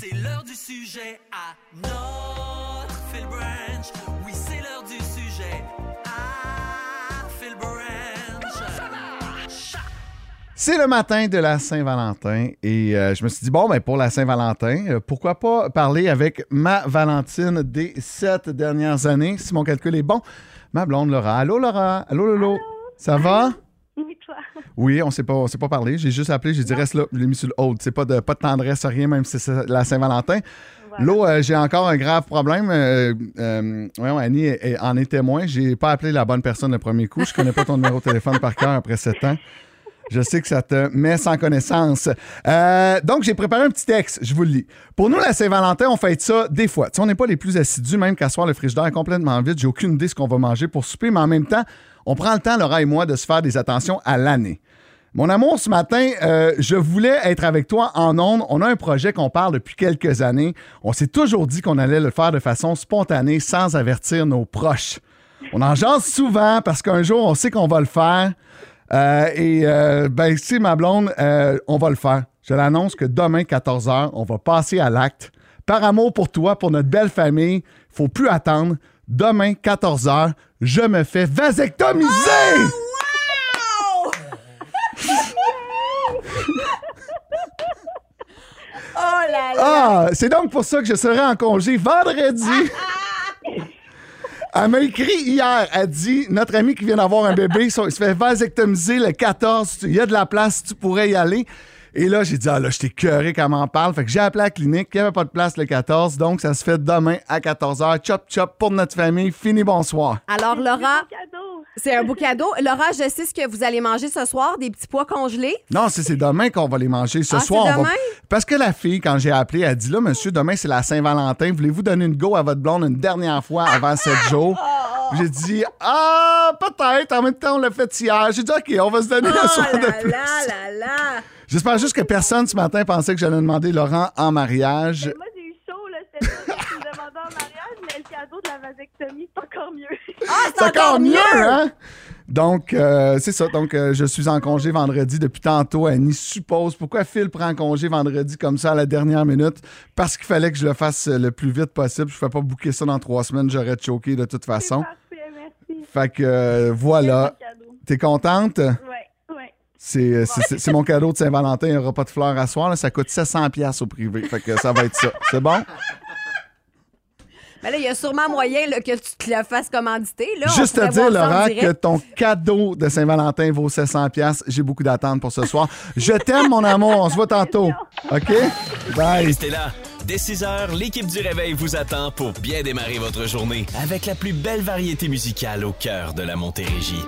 C'est l'heure du sujet à notre Phil Branch. Oui, c'est l'heure du sujet à Phil Branch. C'est le matin de la Saint-Valentin et euh, je me suis dit, bon, ben pour la Saint-Valentin, euh, pourquoi pas parler avec ma Valentine des sept dernières années, si mon calcul est bon. Ma blonde Laura. Allô Laura? Allô Lolo? Ça va? Oui, on s'est pas, on s'est pas parlé. J'ai juste appelé, j'ai dit reste là, je l'ai mis sur le hold. C'est pas de, pas de tendresse, rien, même si c'est la Saint-Valentin. Voilà. L'eau, euh, j'ai encore un grave problème. Euh, euh, voyons, Annie est- est- en est témoin. J'ai pas appelé la bonne personne le premier coup. Je connais pas ton numéro de téléphone par cœur après sept ans. Je sais que ça te met sans connaissance. Euh, donc, j'ai préparé un petit texte. Je vous le lis. Pour nous, la Saint-Valentin, on fait ça des fois. Tu on n'est pas les plus assidus, même qu'à soir, le frigidaire est complètement vide. J'ai aucune idée ce qu'on va manger pour souper, mais en même temps, on prend le temps, Laura et moi, de se faire des attentions à l'année. Mon amour, ce matin, euh, je voulais être avec toi en ondes. On a un projet qu'on parle depuis quelques années. On s'est toujours dit qu'on allait le faire de façon spontanée, sans avertir nos proches. On en jase souvent parce qu'un jour, on sait qu'on va le faire. Euh, et euh, ben, si ma blonde, euh, on va le faire. Je l'annonce que demain, 14h, on va passer à l'acte. Par amour pour toi, pour notre belle famille, faut plus attendre. Demain, 14h, je me fais vasectomiser! Oh là là! Ah, c'est donc pour ça que je serai en congé vendredi. Elle m'a écrit hier, elle dit Notre ami qui vient d'avoir un bébé, il se fait vasectomiser le 14, il y a de la place, tu pourrais y aller. Et là, j'ai dit Ah là, je t'ai cœuré quand m'en parle. Fait que j'ai appelé la clinique, il n'y avait pas de place le 14, donc ça se fait demain à 14h. Chop chop pour notre famille. Fini, bonsoir. Alors, Laura. C'est un beau cadeau. Laura, je sais ce que vous allez manger ce soir, des petits pois congelés. Non, c'est c'est demain qu'on va les manger. Ce Ah, soir, on va. demain? Parce que la fille, quand j'ai appelé, elle dit là, monsieur, demain, c'est la Saint-Valentin. Voulez-vous donner une go à votre blonde une dernière fois avant sept jours? J'ai dit Ah, peut-être. En même temps, on l'a fait hier. J'ai dit OK, on va se donner Oh le soir de plus. là là là! J'espère juste que personne ce matin pensait que j'allais demander Laurent en mariage. Moi, j'ai eu chaud, là. C'était ça que tu me demandais en mariage, mais le cadeau de la vasectomie, c'est encore mieux. Ah, C'est encore mieux, hein? Donc, euh, c'est ça. Donc, euh, je suis en congé vendredi depuis tantôt. Annie suppose pourquoi Phil prend congé vendredi comme ça à la dernière minute? Parce qu'il fallait que je le fasse euh, le plus vite possible. Je ne fais pas booker ça dans trois semaines. J'aurais choqué de toute façon. parfait, merci. Fait que euh, voilà. T'es contente? Ouais, ouais. C'est, c'est- c'est- c'est mon cadeau de Saint-Valentin. Il n'y aura pas de fleurs à soir. là. Ça coûte 700$ piastres au privé. Fait que ça va être ça. C'est bon? Mais là, il y a sûrement moyen là, que tu te le fasses commanditer. Là. Juste te dire, Laurent, que ton cadeau de Saint-Valentin vaut 700$. piastres. J'ai beaucoup d'attentes pour ce soir. Je t'aime, mon amour. On se voit tantôt. OK? Bye. Restez là. Dès 6 heures, l'équipe du Réveil vous attend pour bien démarrer votre journée avec la plus belle variété musicale au cœur de la Montérégie.